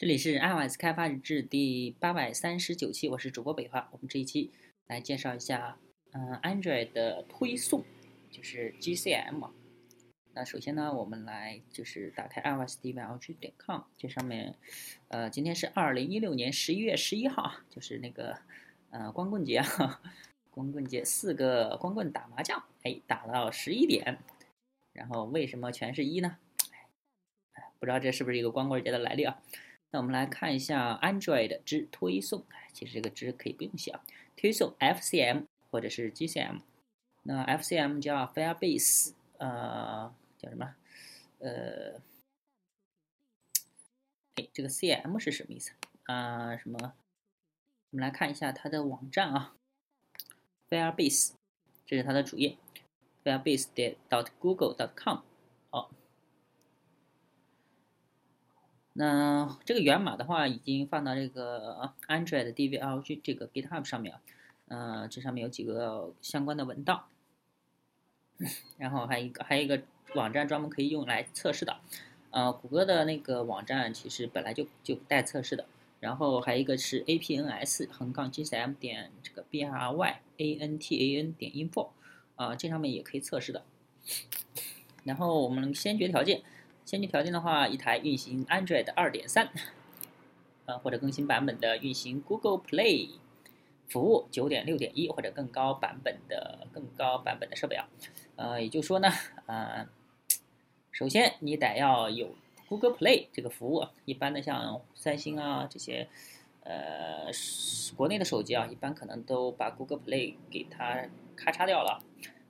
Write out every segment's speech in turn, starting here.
这里是 iOS 开发日志第八百三十九期，我是主播北华。我们这一期来介绍一下，嗯，Android 的推送，就是 GCM。那首先呢，我们来就是打开 iOSDevLG 点 com，这上面，呃，今天是二零一六年十一月十一号，就是那个，呃，光棍节啊，光棍节，四个光棍打麻将，哎，打到十一点，然后为什么全是一呢？哎，不知道这是不是一个光棍节的来历啊？那我们来看一下 Android 之推送，其实这个之可以不用写啊，推送 FCM 或者是 GCM。那 FCM 叫 Firebase，呃，叫什么？呃，哎，这个 CM 是什么意思啊？什么？我们来看一下它的网站啊，Firebase，这是它的主页，Firebase 点 dot Google dot com。好。那这个源码的话，已经放到这个 Android DVLG 这个 GitHub 上面。呃，这上面有几个相关的文档，然后还一个还有一个网站专门可以用来测试的。呃，谷歌的那个网站其实本来就就带测试的。然后还有一个是 APNS 横杠 GCM 点这个 BRYANTAN 点 info，啊，这上面也可以测试的。然后我们先决条件。先决条件的话，一台运行 Android 2.3，啊，或者更新版本的运行 Google Play 服务9.6.1或者更高版本的更高版本的设备啊，呃，也就是说呢，呃，首先你得要有 Google Play 这个服务，一般的像三星啊这些，呃，国内的手机啊，一般可能都把 Google Play 给它咔嚓掉了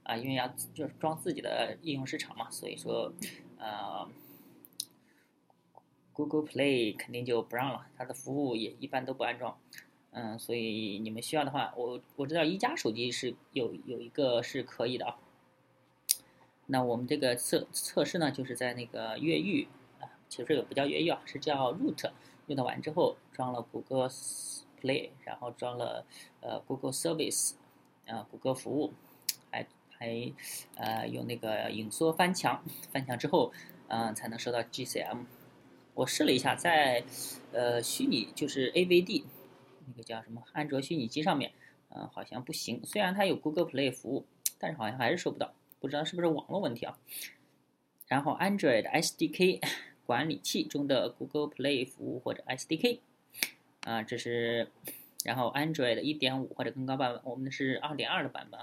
啊，因为要就是装自己的应用市场嘛，所以说，呃。Google Play 肯定就不让了，它的服务也一般都不安装，嗯，所以你们需要的话，我我知道一加手机是有有一个是可以的啊。那我们这个测测试呢，就是在那个越狱啊，其实也不叫越狱啊，是叫 root，root 完之后装了谷歌 Play，然后装了呃 Google Service，啊谷歌服务，还还呃用那个影缩翻墙，翻墙之后，嗯才能收到 GCM。我试了一下，在呃虚拟就是 AVD 那个叫什么安卓虚拟机上面，嗯，好像不行。虽然它有 Google Play 服务，但是好像还是收不到，不知道是不是网络问题啊。然后 Android SDK 管理器中的 Google Play 服务或者 SDK 啊，这是然后 Android 1.5或者更高版本，我们的是2.2的版本。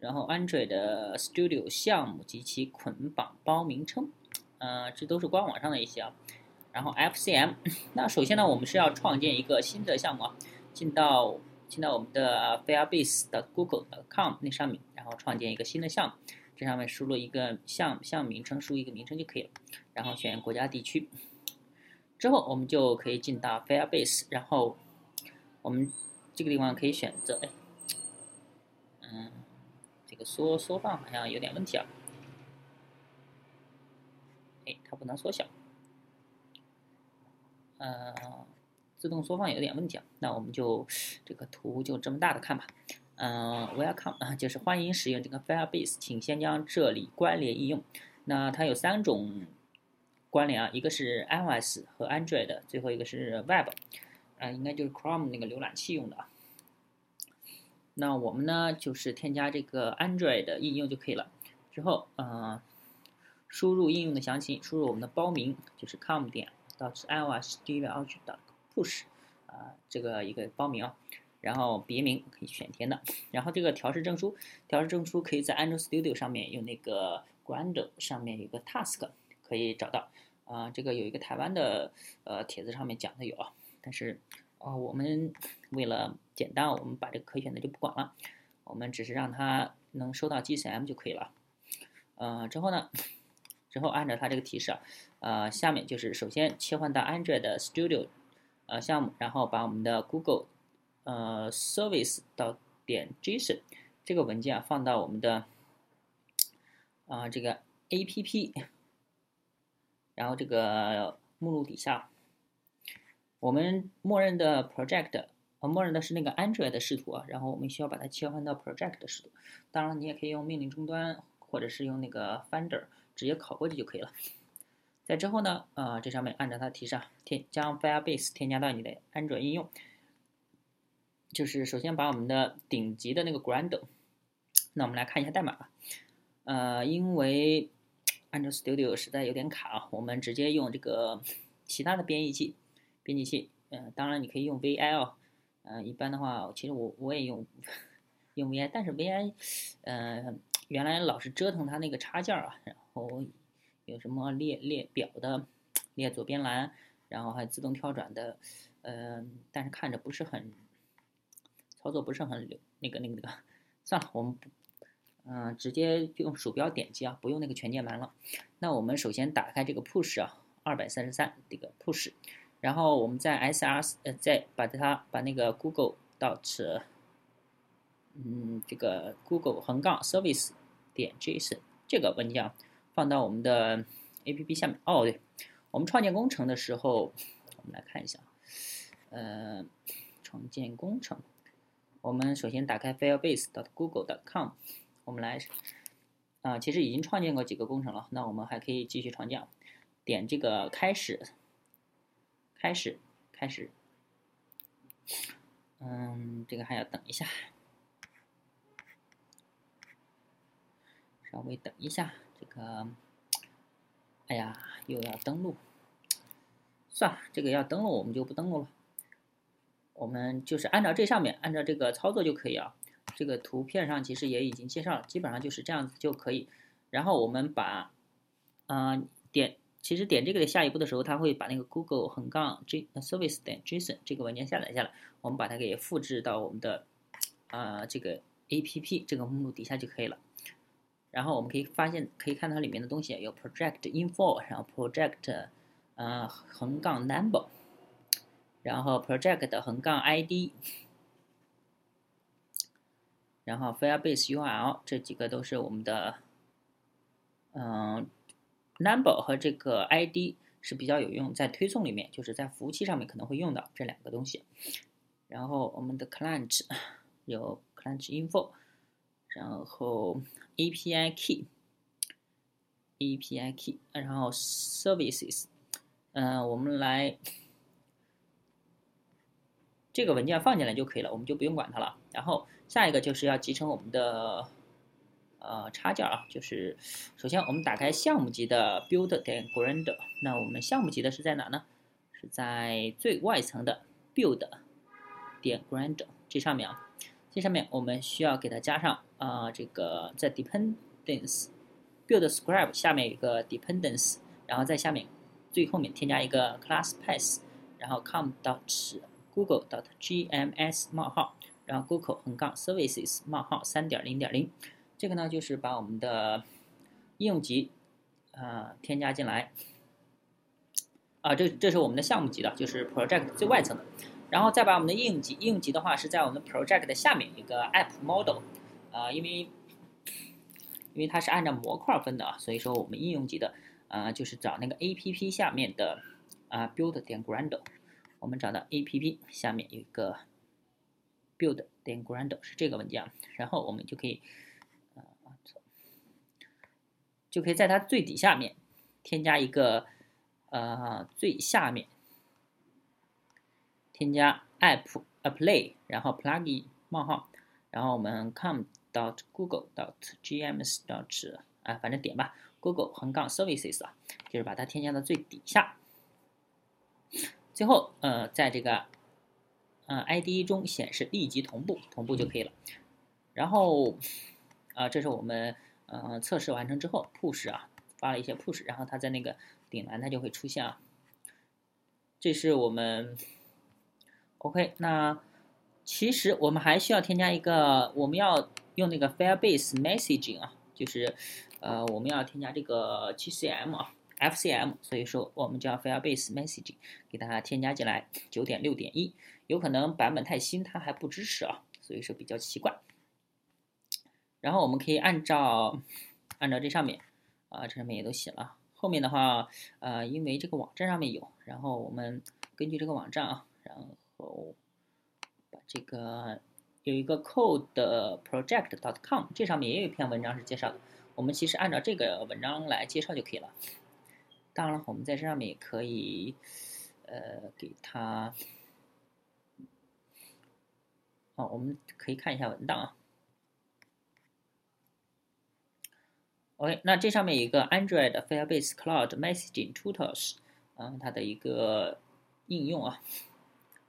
然后 Android Studio 项目及其捆绑包名称，呃，这都是官网上的一些啊。然后 FCM，那首先呢，我们是要创建一个新的项目啊，进到进到我们的 Firebase 的 Google.com 那上面，然后创建一个新的项目，这上面输入一个项项名称，输入一个名称就可以了，然后选国家地区，之后我们就可以进到 Firebase，然后我们这个地方可以选择，哎，嗯，这个缩缩放好像有点问题啊，哎，它不能缩小。呃，自动缩放有点问题啊，那我们就这个图就这么大的看吧。嗯，Welcome 啊，就是欢迎使用这个 Firebase，请先将这里关联应用。那它有三种关联啊，一个是 iOS 和 Android，最后一个是 Web，啊，应该就是 Chrome 那个浏览器用的啊。那我们呢，就是添加这个 Android 的应用就可以了。之后，嗯，输入应用的详情，输入我们的包名，就是 com 点。到是 iOS develop 的 push 啊，这个一个包名啊，然后别名可以选填的，然后这个调试证书，调试证书可以在 Android Studio 上面用那个 Grando 上面有个 task 可以找到。啊，这个有一个台湾的呃帖子上面讲的有啊，但是啊我们为了简单，我们把这个可选的就不管了，我们只是让它能收到 GCM 就可以了，呃之后呢？之后按照它这个提示啊，呃，下面就是首先切换到 Android 的 Studio，呃项目，然后把我们的 Google，呃 Service 到点 JSON 这个文件放到我们的啊这个 APP，然后这个目录底下，我们默认的 Project，呃默认的是那个 Android 的视图啊，然后我们需要把它切换到 Project 的视图，当然你也可以用命令终端或者是用那个 Finder。直接拷过去就可以了。在之后呢，呃，这上面按照它提示，添将 Firebase 添加到你的安卓应用。就是首先把我们的顶级的那个 Grand，那我们来看一下代码吧。呃，因为安卓 Studio 实在有点卡，我们直接用这个其他的编译器，编辑器。嗯，当然你可以用 VI 嗯，一般的话，其实我我也用 用 VI，但是 VI，嗯，原来老是折腾它那个插件啊，然后有什么列列表的，列左边栏，然后还自动跳转的，嗯，但是看着不是很操作不是很流那个那个那个，算了，我们不，嗯，直接用鼠标点击啊，不用那个全键盘了。那我们首先打开这个 push 啊，二百三十三这个 push。然后我们在 sr 呃再把它把那个 google 到此嗯这个 google 横杠 service 点 json 这个文件啊放到我们的 app 下面。哦对，我们创建工程的时候，我们来看一下，呃，创建工程，我们首先打开 Firebase.Google.com，我们来啊，其实已经创建过几个工程了，那我们还可以继续创建，点这个开始。开始，开始，嗯，这个还要等一下，稍微等一下，这个，哎呀，又要登录，算了，这个要登录我们就不登录了，我们就是按照这上面按照这个操作就可以啊。这个图片上其实也已经介绍了，基本上就是这样子就可以。然后我们把，嗯，点。其实点这个的下一步的时候，它会把那个 Google 横杠 J Service 点 JSON 这个文件下载下来，我们把它给复制到我们的啊这个 APP 这个目录底下就可以了。然后我们可以发现，可以看到里面的东西有 Project Info，然后 Project 呃横杠 Number，然后 Project 横杠 ID，然后 Firebase URL 这几个都是我们的嗯。Number 和这个 ID 是比较有用，在推送里面，就是在服务器上面可能会用到这两个东西。然后我们的 Client 有 Client Info，然后 API Key，API Key，然后 Services，嗯，我们来这个文件放进来就可以了，我们就不用管它了。然后下一个就是要集成我们的。呃，插件啊，就是首先我们打开项目级的 build 点 Gradle，那我们项目级的是在哪呢？是在最外层的 build 点 Gradle 这上面啊，这上面我们需要给它加上啊，这个在 dependence build script 下面有一个 dependence，然后在下面最后面添加一个 class path，然后 com dot google dot gms 冒号，然后 google 横杠 services 冒号三点零点零。这个呢，就是把我们的应用级啊添加进来啊，这这是我们的项目级的，就是 project 最外层的，然后再把我们的应用级，应用级的话是在我们 project 的下面一个 app model 啊，因为因为它是按照模块分的啊，所以说我们应用级的啊就是找那个 app 下面的啊 build 点 Gradle，我们找到 app 下面有一个 build 点 Gradle 是这个文件，然后我们就可以。就可以在它最底下面添加一个，呃，最下面添加 app apply，然后 plugin 冒号，然后我们 com dot google dot gms dot 啊，反正点吧，google 横杠 services 啊，就是把它添加到最底下。最后，呃，在这个呃 ID 中显示立即同步，同步就可以了。然后，啊，这是我们。呃，测试完成之后，push 啊，发了一些 push，然后它在那个顶栏它就会出现啊。这是我们 OK。那其实我们还需要添加一个，我们要用那个 Firebase Messaging 啊，就是呃，我们要添加这个 GCM 啊，FCM，所以说我们叫 Firebase Messaging，给它添加进来。九点六点一，有可能版本太新，它还不支持啊，所以说比较奇怪。然后我们可以按照按照这上面啊，这上面也都写了。后面的话，呃，因为这个网站上面有，然后我们根据这个网站啊，然后把这个有一个 code project dot com，这上面也有一篇文章是介绍的。我们其实按照这个文章来介绍就可以了。当然了，我们在这上面也可以，呃，给它，哦，我们可以看一下文档啊。OK，那这上面有一个 Android Firebase Cloud Messaging Tutorials，嗯，它的一个应用啊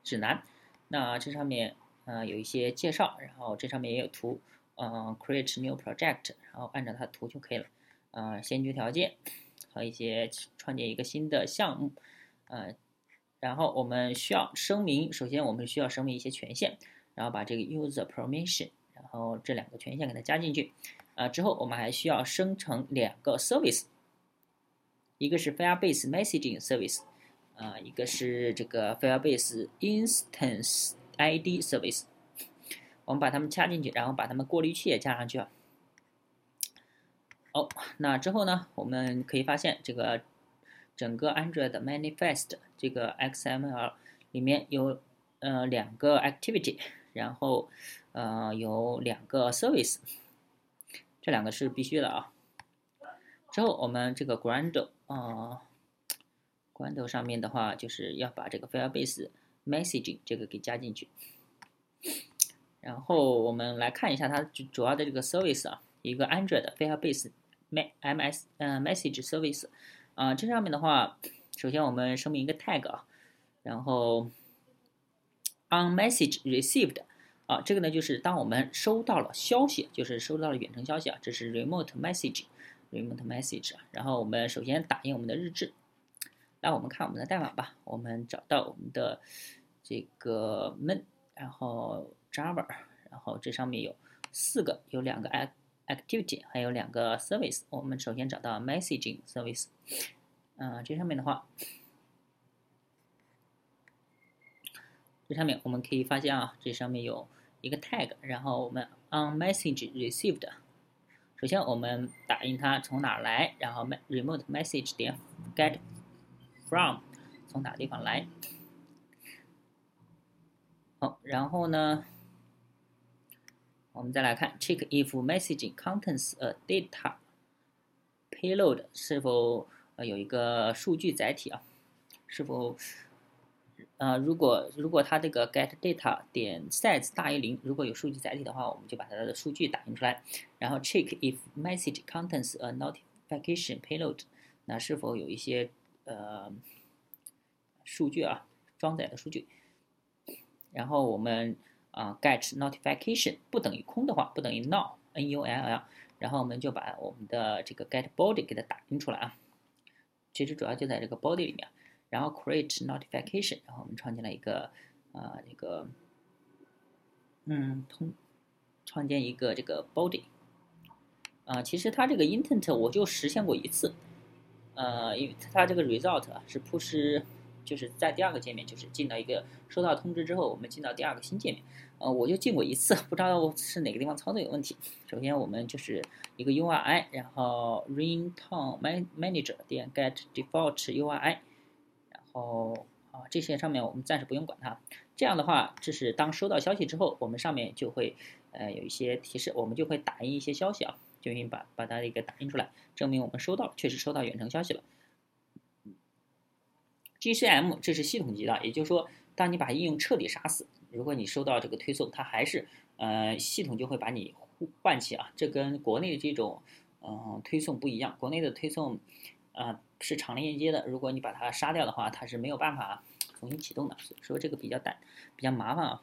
指南。那这上面呃有一些介绍，然后这上面也有图，嗯，Create New Project，然后按照它的图就可以了。呃，先决条件。和一些创建一个新的项目，呃，然后我们需要声明，首先我们需要声明一些权限，然后把这个 user permission，然后这两个权限给它加进去，啊，之后我们还需要生成两个 service，一个是 Firebase Messaging Service，啊，一个是这个 Firebase Instance ID Service，我们把它们加进去，然后把它们过滤器也加上去。哦，那之后呢？我们可以发现，这个整个 Android Manifest 这个 XML 里面有呃两个 Activity，然后呃有两个 Service，这两个是必须的啊。之后我们这个 Gradle 啊关头上面的话就是要把这个 Firebase Messaging 这个给加进去。然后我们来看一下它主要的这个 Service 啊，一个 Android Firebase。M S 嗯，message service 啊，这上面的话，首先我们声明一个 tag 啊，然后 on message received 啊，这个呢就是当我们收到了消息，就是收到了远程消息啊，这是 remote message，remote message 啊，然后我们首先打印我们的日志，来我们看我们的代码吧，我们找到我们的这个 main，然后 Java，然后这上面有四个，有两个 Activity，还有两个 Service，我们首先找到 Messaging Service，嗯，这上面的话，这上面我们可以发现啊，这上面有一个 Tag，然后我们 On Message Received，首先我们打印它从哪来，然后 Remote Message 点 Get From 从哪个地方来，好，然后呢？我们再来看，check if messaging contains a data payload 是否呃有一个数据载体啊？是否呃如果如果它这个 get data 点 size 大于零，如果有数据载体的话，我们就把它的数据打印出来。然后 check if message contains a notification payload，那是否有一些呃数据啊装载的数据？然后我们。啊，get notification 不等于空的话，不等于 null，n u l l，然后我们就把我们的这个 get body 给它打印出来啊。其实主要就在这个 body 里面，然后 create notification，然后我们创建了一个啊那个嗯通创建一个这个 body 啊，其实它这个 intent 我就实现过一次，呃，因为它这个 result 是 push。就是在第二个界面，就是进到一个收到通知之后，我们进到第二个新界面。呃，我就进过一次，不知道是哪个地方操作有问题。首先我们就是一个 URI，然后 ringtone manager 点 get default URI，然后啊这些上面我们暂时不用管它。这样的话，这是当收到消息之后，我们上面就会呃有一些提示，我们就会打印一些消息啊，就可以把把它一个打印出来，证明我们收到确实收到远程消息了。GCM 这是系统级的，也就是说，当你把应用彻底杀死，如果你收到这个推送，它还是呃系统就会把你唤起啊。这跟国内的这种嗯推送不一样，国内的推送啊是长链接的，如果你把它杀掉的话，它是没有办法重新启动的，所以说这个比较难，比较麻烦啊。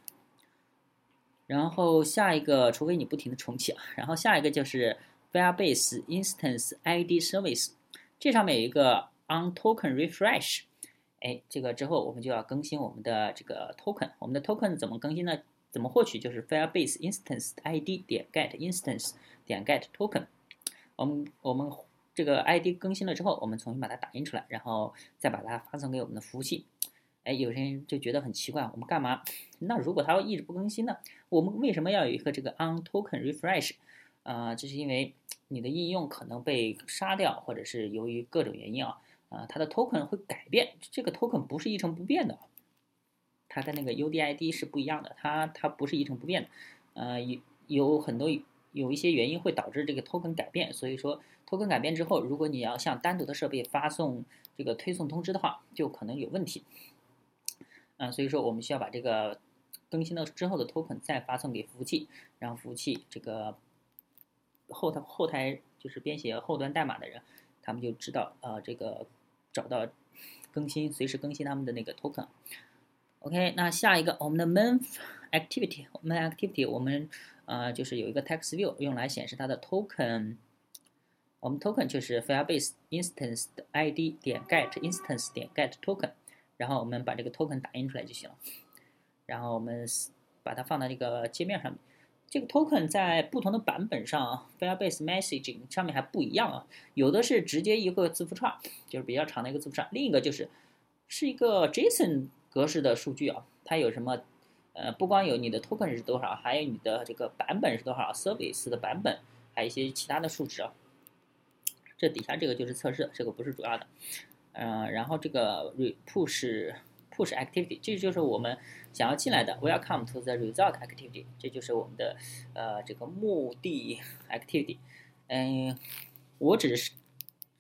然后下一个，除非你不停的重启啊，然后下一个就是 Firebase Instance ID Service，这上面有一个 On Token Refresh。哎，这个之后我们就要更新我们的这个 token。我们的 token 怎么更新呢？怎么获取？就是 Firebase Instance ID 点 get Instance 点 get token。我们我们这个 ID 更新了之后，我们重新把它打印出来，然后再把它发送给我们的服务器。哎，有些人就觉得很奇怪，我们干嘛？那如果它一直不更新呢？我们为什么要有一个这个 on token refresh？啊，这是因为你的应用可能被杀掉，或者是由于各种原因啊。啊，它的 token 会改变，这个 token 不是一成不变的，它跟那个 UDID 是不一样的，它它不是一成不变的，呃，有有很多有一些原因会导致这个 token 改变，所以说 token 改变之后，如果你要向单独的设备发送这个推送通知的话，就可能有问题。嗯，所以说我们需要把这个更新了之后的 token 再发送给服务器，让服务器这个后台后台就是编写后端代码的人，他们就知道呃这个找到更新，随时更新他们的那个 token。OK，那下一个我们的 main activity，main activity 我们呃就是有一个 text view 用来显示它的 token，我们 token 就是 Firebase instance 的 ID 点 get instance 点 get token，然后我们把这个 token 打印出来就行了，然后我们把它放到这个界面上面。这个 token 在不同的版本上，Firebase Messaging 上面还不一样啊，有的是直接一个字符串，就是比较长的一个字符串，另一个就是是一个 JSON。格式的数据啊，它有什么？呃，不光有你的 token 是多少，还有你的这个版本是多少，service 的版本，还有一些其他的数值啊。这底下这个就是测试，这个不是主要的。嗯，然后这个 Repush push activity，这就是我们想要进来的 welcome to the result activity，这就是我们的呃这个目的 activity。嗯，我只是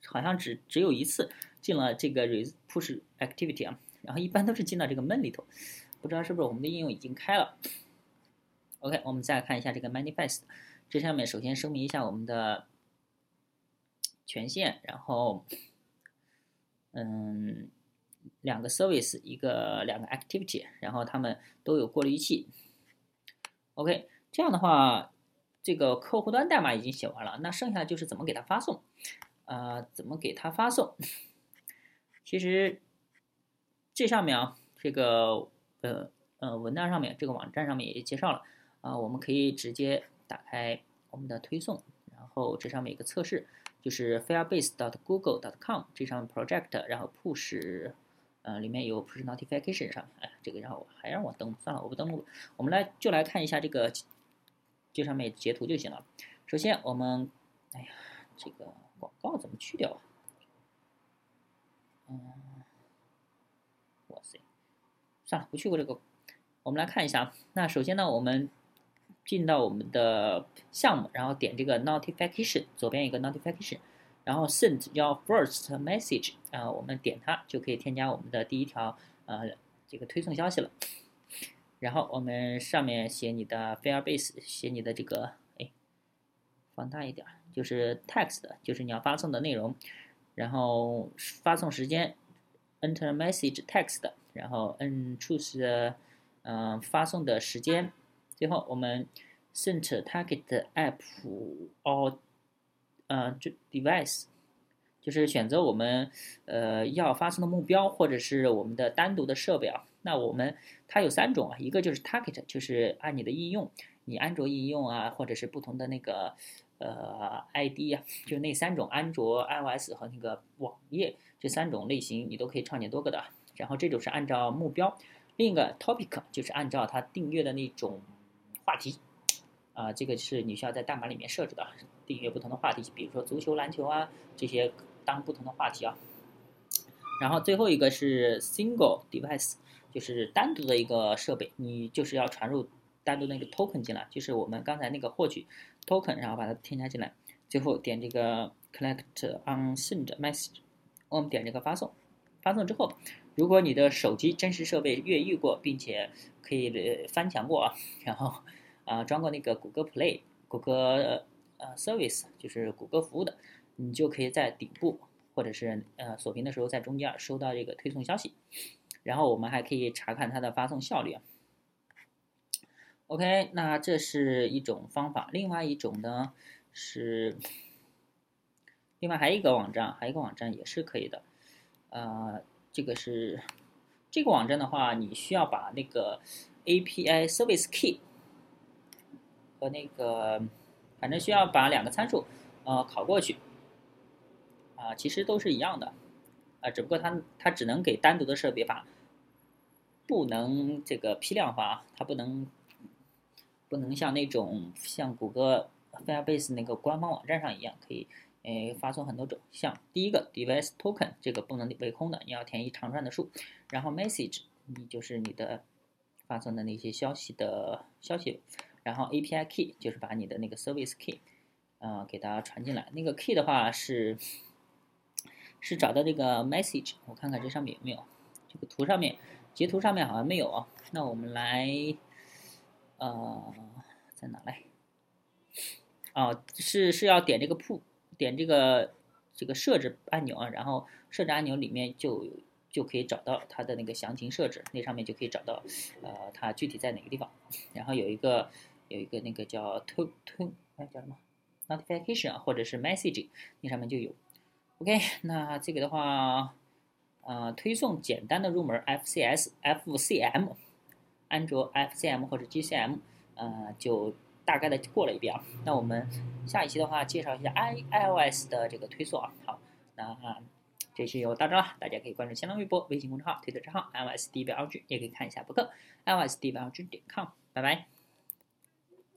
好像只只有一次进了这个 push activity 啊。然后一般都是进到这个 main 里头，不知道是不是我们的应用已经开了。OK，我们再看一下这个 manifest，这上面首先声明一下我们的权限，然后嗯，两个 service，一个两个 activity，然后它们都有过滤器。OK，这样的话，这个客户端代码已经写完了，那剩下就是怎么给它发送，啊，怎么给它发送？其实。这上面啊，这个呃呃文档上面，这个网站上面也介绍了啊，我们可以直接打开我们的推送，然后这上面有个测试，就是 firebase.google.com 这上面 project，然后 push，呃里面有 push notification 上面，哎，这个然后还让我登，算了，我不登录。我们来就来看一下这个，这上面截图就行了。首先我们，哎呀，这个广告怎么去掉啊？嗯。哇塞算了，不去过这个。我们来看一下，那首先呢，我们进到我们的项目，然后点这个 notification，左边一个 notification，然后 send your first message，啊，我们点它就可以添加我们的第一条呃这个推送消息了。然后我们上面写你的 Firebase，写你的这个哎，放大一点，就是 text，就是你要发送的内容，然后发送时间，enter message text。然后摁 choose，嗯，发送的时间，最后我们 send target app or，呃，就 device，就是选择我们呃要发送的目标或者是我们的单独的设备啊。那我们它有三种啊，一个就是 target，就是按你的应用，你安卓应用啊，或者是不同的那个呃 ID 啊，就那三种安卓、iOS 和那个网页这三种类型，你都可以创建多个的。然后这种是按照目标，另一个 topic 就是按照它订阅的那种话题，啊，这个是你需要在代码里面设置的，订阅不同的话题，比如说足球、篮球啊这些当不同的话题啊。然后最后一个是 single device，就是单独的一个设备，你就是要传入单独那个 token 进来，就是我们刚才那个获取 token，然后把它添加进来，最后点这个 collect on send message，我们点这个发送，发送之后。如果你的手机真实设备越狱过，并且可以翻墙过啊，然后啊装过那个谷歌 Play、谷歌呃 Service，就是谷歌服务的，你就可以在顶部或者是呃锁屏的时候在中间收到这个推送消息，然后我们还可以查看它的发送效率啊。OK，那这是一种方法，另外一种呢是，另外还有一个网站，还有一个网站也是可以的，呃。这个是这个网站的话，你需要把那个 API Service Key 和那个，反正需要把两个参数呃拷过去啊，其实都是一样的啊，只不过它它只能给单独的设备发，不能这个批量化，它不能不能像那种像谷歌 Firebase 那个官方网站上一样可以。诶，发送很多种，像第一个 device token 这个不能为空的，你要填一长串的数。然后 message 你就是你的发送的那些消息的消息。然后 API key 就是把你的那个 service key，呃，给它传进来。那个 key 的话是是找到这个 message，我看看这上面有没有，这个图上面截图上面好像没有啊。那我们来，呃，在哪来？哦，是是要点这个铺，点这个这个设置按钮啊，然后设置按钮里面就就可以找到它的那个详情设置，那上面就可以找到，呃，它具体在哪个地方。然后有一个有一个那个叫推推，哎叫什么 notification，或者是 message，那上面就有。OK，那这个的话，呃，推送简单的入门 FCS FCM，安卓 FCM 或者 GCM，呃，就大概的过了一遍啊。那我们下一期的话，介绍一下 i iOS 的这个推送啊。好，那这期就到这了，大家可以关注新浪微博、微信公众号、推特账号 iOS 地标 g 也可以看一下博客 iOS 地标 g 点 com。拜拜。